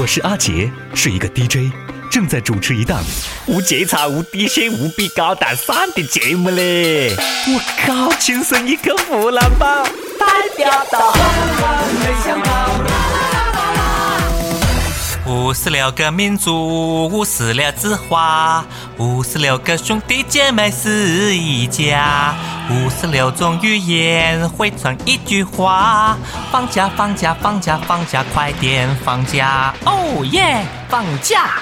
我是阿杰，是一个 DJ，正在主持一档无节操、无底线、无比高大上的节目嘞！我靠，亲生一个湖南包，代表到。五十六个民族，五十六枝花，五十六个兄弟姐妹是一家，五十六种语言汇成一句话。放假，放假，放假，放假，快点放假！哦耶，放假！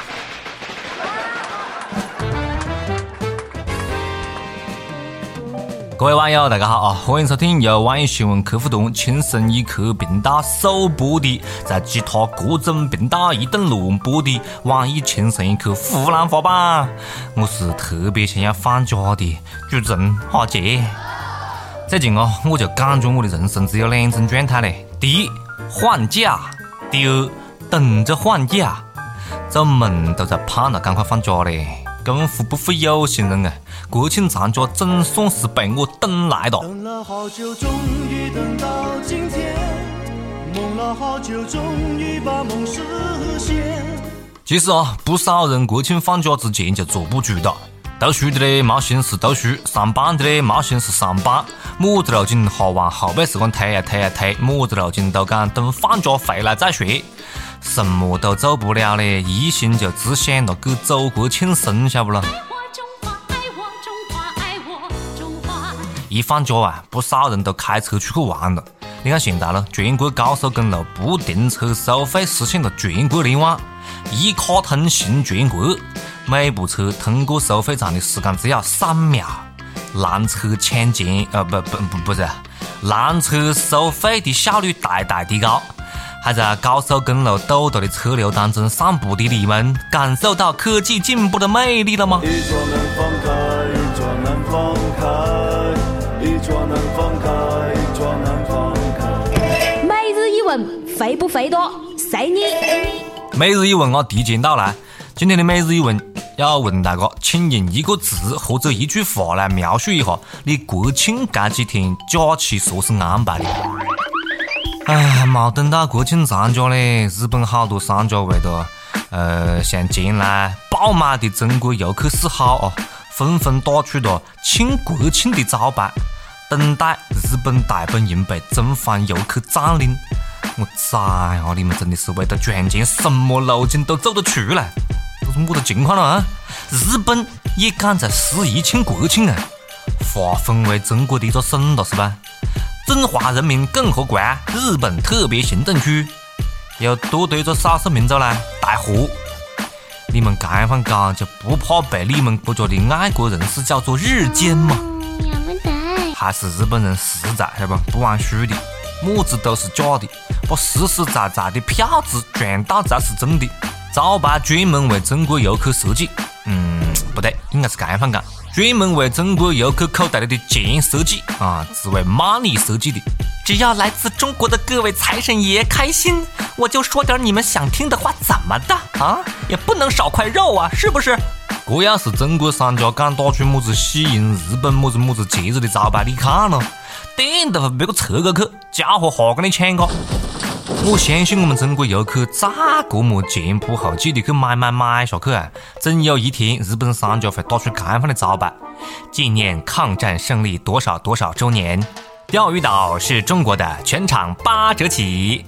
各位网友，大家好啊！欢迎收听由网易新闻客户端轻松一刻频道首播的，在其他各种频道一等乱播的网易轻松一刻湖南话版。我是特别想要放假的主持人阿杰。最近啊，我就感觉我的人生只有两种状态嘞：第一，放假；第二，等着放假。做梦都在盼着赶快放假嘞！功夫不负有心人啊！国庆长假总算是被我等来了。等了好久，终于等到今天；梦了好久，终于把梦实现。其实啊，不少人国庆放假之前就坐不住了。读书的嘞没心思读书，上班的嘞没心思上班，么子路径哈往后背时光推啊推啊推，么子路径都讲等放假回来再说。什么都做不了嘞，一心就只想着给祖国庆生，晓不咯？一放假啊，不少人都开车出去玩了。你看现在咯，全国高速公路不停车收费实现了全国联网，一卡通行全国，每部车通过收费站的时间只要三秒，拦车抢钱啊不不不不是，拦车收费的效率大大提高。还在高速公路堵堵的车流当中散步的你们，感受到科技进步的魅力了吗？每日一问，肥不肥多？随你。每日一问我，提前到来。今天的每日一问要问大家，请用一个词或者一句话来描述一下你国庆这几天假期说是安排的。哎，没等到国庆长假嘞，日本好多商家为了呃向前来爆买的中国游客示好啊，纷纷打出了庆国庆的招牌，等待日本大本营被中方游客占领。我崽啊！你们真的是为了赚钱，什么路径都走得出来，这是么个情况了啊？日本也敢在十一庆国庆啊？划分为中国的一个省了是吧？中华人民共和国日本特别行政区，有多对着少数民族来带货。你们这样讲就不怕被你们国家的爱国人士叫做日奸吗？还是日本人实在，晓得不？不玩虚的，么子都是假的，把实实在在的票子赚到才是真的。招牌专门为中国游客设计，嗯，不对，应该是这样讲。专门为中国游客口袋里的钱设计啊，只为 money 设计的。只要来自中国的各位财神爷开心，我就说点你们想听的话，怎么的啊？也不能少块肉啊，是不是？这要是中国商家敢打出么子喜迎日本么子么子节日的招牌，你看咯，店都会被个撤过去，家伙哈跟你抢个。我相信我们中国游客咋这么前仆后继的去买买买下去啊，总有一天日本商家会打出这样的招牌，纪念抗战胜利多少多少周年。钓鱼岛是中国的，全场八折起。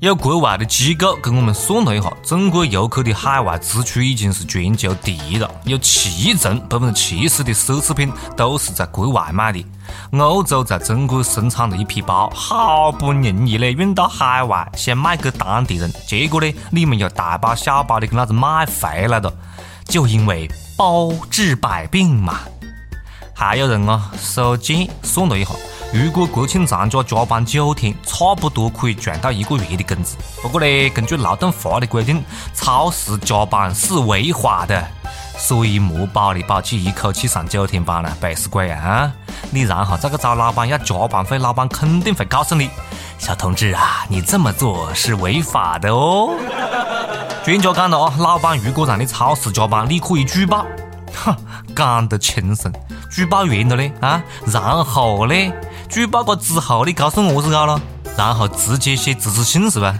有国外的机构跟我们算了一下，中国游客的海外支出已经是全球第一了，有七成百分之七十的奢侈品都是在国外买的。欧洲在中国生产的一批包，好不容易嘞运到海外，想卖给当地人，结果呢，你们又大包小包的给老子买回来了，就因为包治百病嘛。还有人啊，手贱算了一下。如果国庆长假加班九天，差不多可以赚到一个月的工资。不过呢，根据劳动法的规定，超时加班是违法的，所以莫保里保气一口气上九天班了，背死鬼啊！你然后再去找老板要加班费，老板肯定会告诉你，小同志啊，你这么做是违法的哦。专家讲了啊，老板如果让你超时加班，你可以举报。哈，讲得轻松，举报完了呢啊，然后呢？举报过之后，你告诉我是搞了，然后直接写辞职信是吧？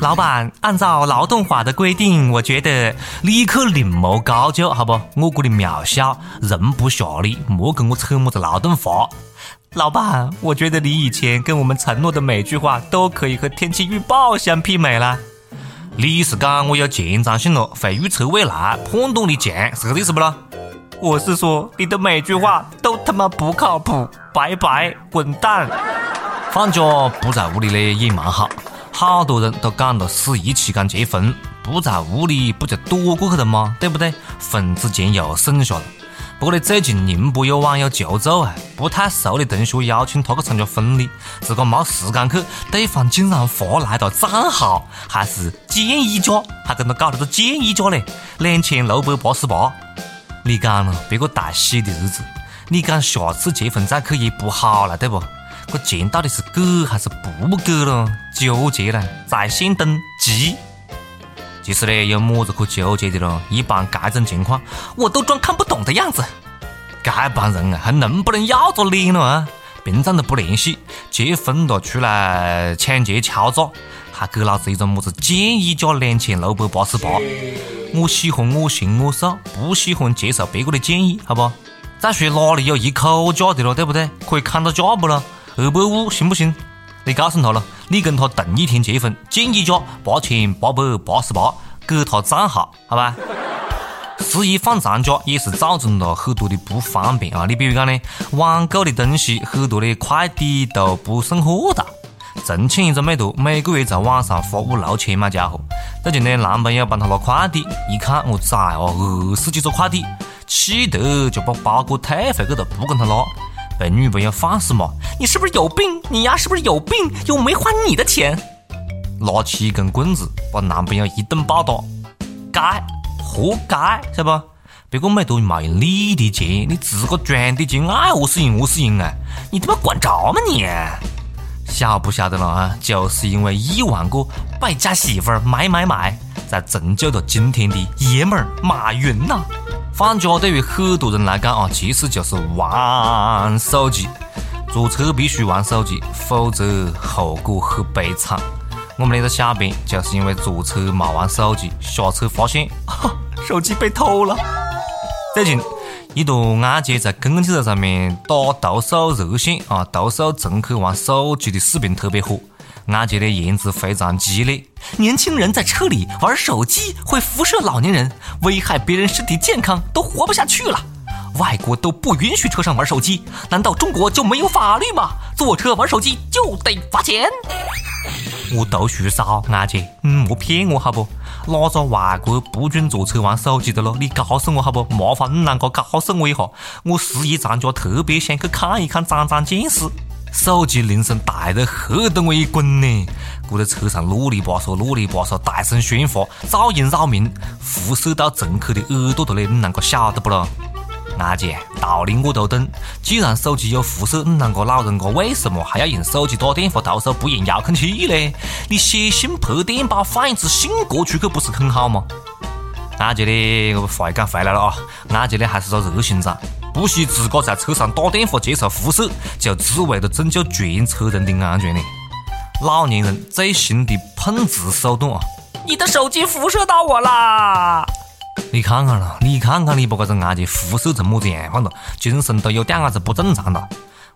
老板，按照劳动法的规定，我觉得你去另谋高就，好不？我这里渺小，容不下你，莫跟我扯么子劳动法。老板，我觉得你以前跟我们承诺的每句话都可以和天气预报相媲美了。你是讲我有前瞻性了，会预测未来，判断力强，是这个意思不咯？我是说你的每句话都他妈不靠谱，拜拜，滚蛋！放假不在屋里呢也蛮好。好多人都赶到十一期间结婚，不在屋里不就躲过去了吗？对不对？婚之前又省下了。不过呢，最近宁波有网友求助啊，不太熟的同学邀请他去参加婚礼，自个没时间去，对方竟然发来了账号，还是建议价，还跟他搞了个建议价嘞，两千六百八十八。你讲了，别个大喜的日子，你讲下次结婚再去也不好了，对不？这钱到底是给还是不给了？纠结了，在线等急。其实呢，有么子可纠结的咯？一般这种情况，我都装看不懂的样子。这帮人啊，还能不能要着脸了啊？平常都不联系，结婚了出来抢劫敲诈，还给老子一个么子建议价两千六百八十八。我喜欢我行我素，不喜欢接受别个的建议，好不？再说哪里有一口价的了，对不对？可以砍到价不咯？二百五行不行？你告诉他了，你跟他同一天结婚，建议价八千八百八十八，给他账号，好吧？十一放长假也是造成了很多的不方便啊！你比如讲呢，网购的东西很多的快递都不送货哒。重庆一个妹坨每个月在网上花五六千买家伙，最近呢，男朋友帮她拿快递，一看我崽哦，二十几个快递，气得就把包裹退回去了，不跟他拿。被女朋友放肆骂：“你是不是有病？你丫是不是有病？又没花你的钱！”拿起一根棍子把男朋友一顿暴打，该活该，晓得不？别个美图没用你的钱，你自个赚的钱，爱何是用何是用啊！你他妈管着吗你？晓不晓得了啊？就是因为一万个败家媳妇儿买买买，才成就了今天的爷们儿马云呐！放假对于很多人来讲啊，其实就是玩手机。坐车必须玩手机，否则后果很悲惨。我们那个小编就是因为坐车没玩手机，下车发现 手机被偷了。最近，一段案件在公共汽车上面打投诉热线啊，投诉乘客玩手机的视频特别火。案件的言辞非常激烈，年轻人在车里玩手机会辐射老年人，危害别人身体健康，都活不下去了。外国都不允许车上玩手机，难道中国就没有法律吗？坐车玩手机就得罚钱？我读书少，案件，嗯，莫骗我好不？哪个外国不准坐车玩手机的咯？你告诉我好不？麻烦你啷个告诉我一下，我十一长假特别想去看一看，长长见识。手机铃声大得吓得我一滚呢！我在车上啰里吧嗦、啰里吧嗦，大声喧哗，噪音扰民，辐射到乘客的耳朵头嘞！你啷个晓得不咯？阿姐，道理我都懂。既然手机有辐射，你啷个老人家为什么还要用手机打电话投诉，不用遥控器呢？你写信拍电报放一支信过出去不是很好吗？阿姐嘞，我话讲回来了啊，阿姐嘞还是个热心肠。不惜自个在车上打电话接受辐射，就只为了拯救全车人的安全呢。老年人最新的碰瓷手段啊！你的手机辐射到我啦！你看看了，你看看你把这个案件辐射成么子样况了？精神都有点伢子不正常了，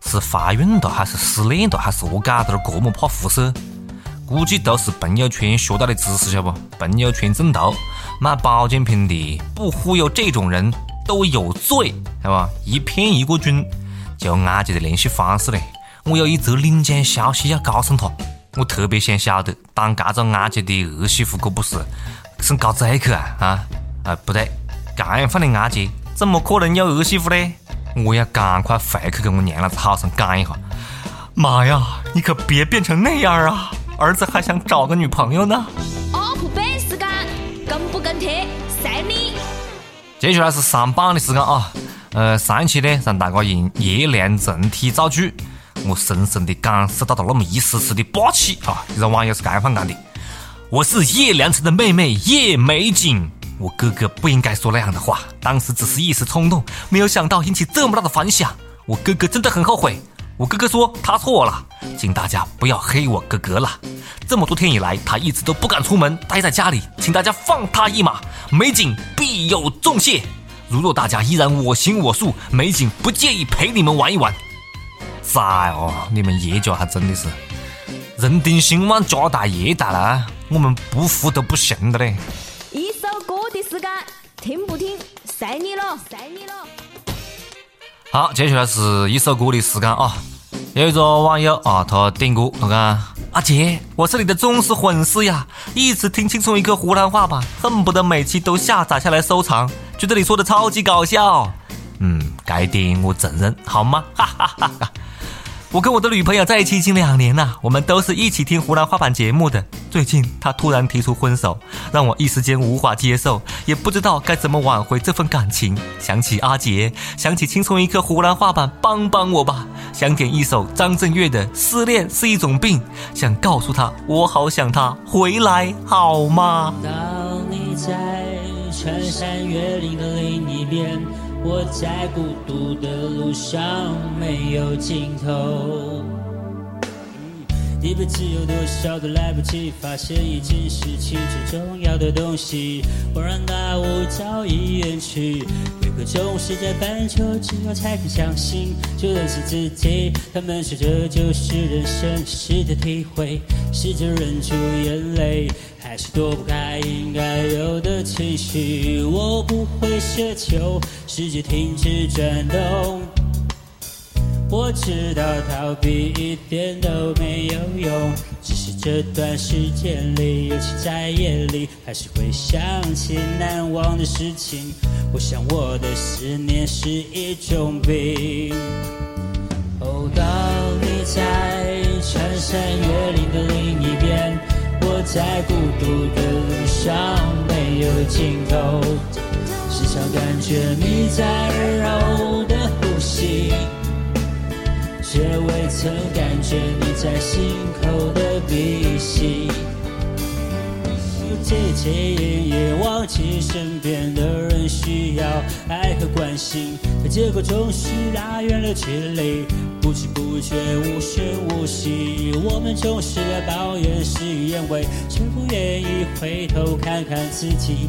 是怀孕了还是失恋了还是何解的？这么怕辐射？估计都是朋友圈学到的知识，晓不？朋友圈中毒，卖保健品的不忽悠这种人。都有罪，是吧？一骗一个准。就安杰的联系方式嘞，我有一则领奖消息要告诉他。我特别想晓得，当这个安杰的儿媳妇，可不是是搞贼去啊？啊啊，不对，这样放的安杰怎么可能有儿媳妇呢？我要赶快回去跟我娘老子好生讲一下。妈呀，你可别变成那样啊！儿子还想找个女朋友呢。UP 版时间，跟不跟贴，随你。接下来是上榜的时间啊！呃，上一期呢让大家用叶良成体造句，我深深的感受到了那么一丝丝的霸气啊！这个网友是这样讲的：“我是叶良辰的妹妹叶美景，我哥哥不应该说那样的话，当时只是一时冲动，没有想到引起这么大的反响，我哥哥真的很后悔，我哥哥说他错了，请大家不要黑我哥哥了。这么多天以来，他一直都不敢出门，待在家里，请大家放他一马，美景必有重谢。如若大家依然我行我素，美景不介意陪你们玩一玩。崽哦，你们叶家还真的是人丁兴旺，家大业大了，我们不服都不行的嘞。时间，听不听，随你了，随你了。好，接下来是一首歌的时间啊。有一个网友啊，他点歌，他看：阿杰，我是你的忠实粉丝呀，一直听轻松一刻湖南话吧，恨不得每期都下载下来收藏，觉得你说的超级搞笑。嗯，该点我承认，好吗？哈哈哈哈。我跟我的女朋友在一起已经两年了，我们都是一起听湖南话版节目的。最近她突然提出分手，让我一时间无法接受，也不知道该怎么挽回这份感情。想起阿杰，想起轻松一刻湖南话版，帮帮我吧！想点一首张震岳的《失恋是一种病》，想告诉他我好想他，回来好吗？当你在穿山越岭的另一边。我在孤独的路上没有尽头，一辈子有多少都来不及，发现已经失去最重要的东西。恍然大悟，早已远去。为何总是在半球之后才肯相信，就认识自己？他们说这就是人生，试着体会，试着忍住眼泪。还是躲不开应该有的情绪，我不会奢求世界停止转动。我知道逃避一点都没有用，只是这段时间里，尤其在夜里，还是会想起难忘的事情。我想我的思念是一种病。哦，当你在穿山越岭的另一边。我在孤独的路上没有尽头，时常感觉你在耳后的呼吸，却未曾感觉你在心口的鼻息。渐渐隐隐忘记身边的人需要爱和关心，可结果总是拉远了距离，不知不觉无声无息。我们总是在抱怨事与愿违，却不愿意回头看看自己，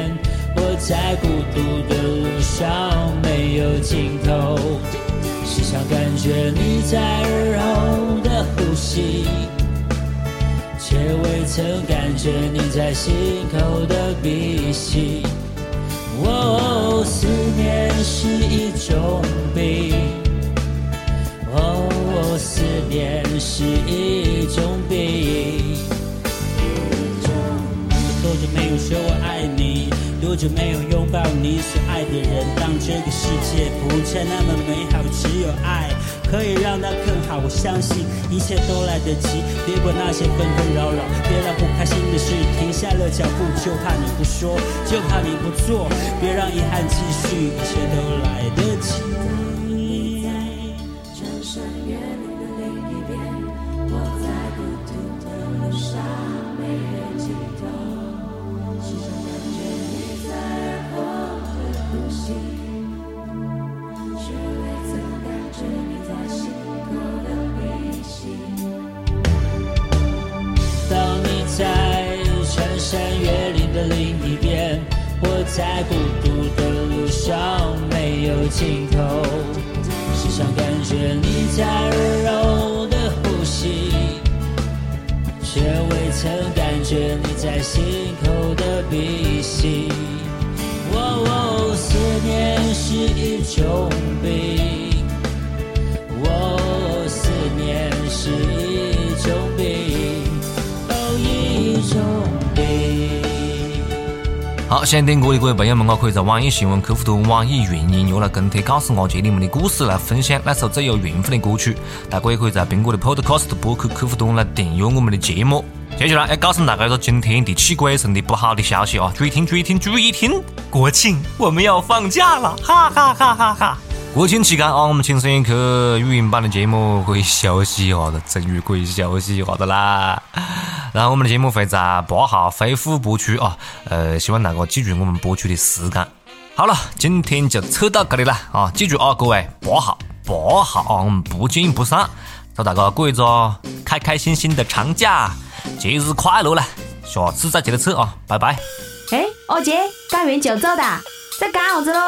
在孤独的路上没有尽头，时常感觉你在耳后的呼吸。却未曾感觉你在心口的鼻息。哦，思念是一种病。哦，思念是一种病。多久没有说我爱你？多久没有拥抱你所爱的人？当这个世界不再那么美好，只有爱。可以让它更好，我相信一切都来得及。别管那些纷纷扰扰，别让不开心的事停下了脚步。就怕你不说，就怕你不做，别让遗憾继续，一切都来得及。另一边，我在孤独的路上没有尽头，时常感觉你在温柔的呼吸，却未曾感觉你在心口的鼻息。哦，思念是一种病，好，想点歌的各位朋友们，我可以在网易新闻客户端、网易云音乐来跟帖，告诉我姐你们的故事，来分享那首最有缘分的歌曲。大家也可以在苹果的 Podcast 播客客户端来订阅我们的节目。接下来要告诉大家一个今天的气鬼神的不好的消息啊！注意听，注意听，注意听！国庆我们要放假了，哈哈哈哈哈！国庆期间啊，我们轻声一刻语音版的节目可以休息一下子，终于可以休息一下子啦。然后我们的节目会在八号恢复播出啊，呃，希望大家记住我们播出的时间。好了，今天就扯到这里了啊！记住啊，各位，八号，八号啊，我们不见不散。祝大家过一个开开心心的长假，节日快乐啦！下次再接着扯啊，拜拜。哎，二姐，干完就走的，在干啥子喽？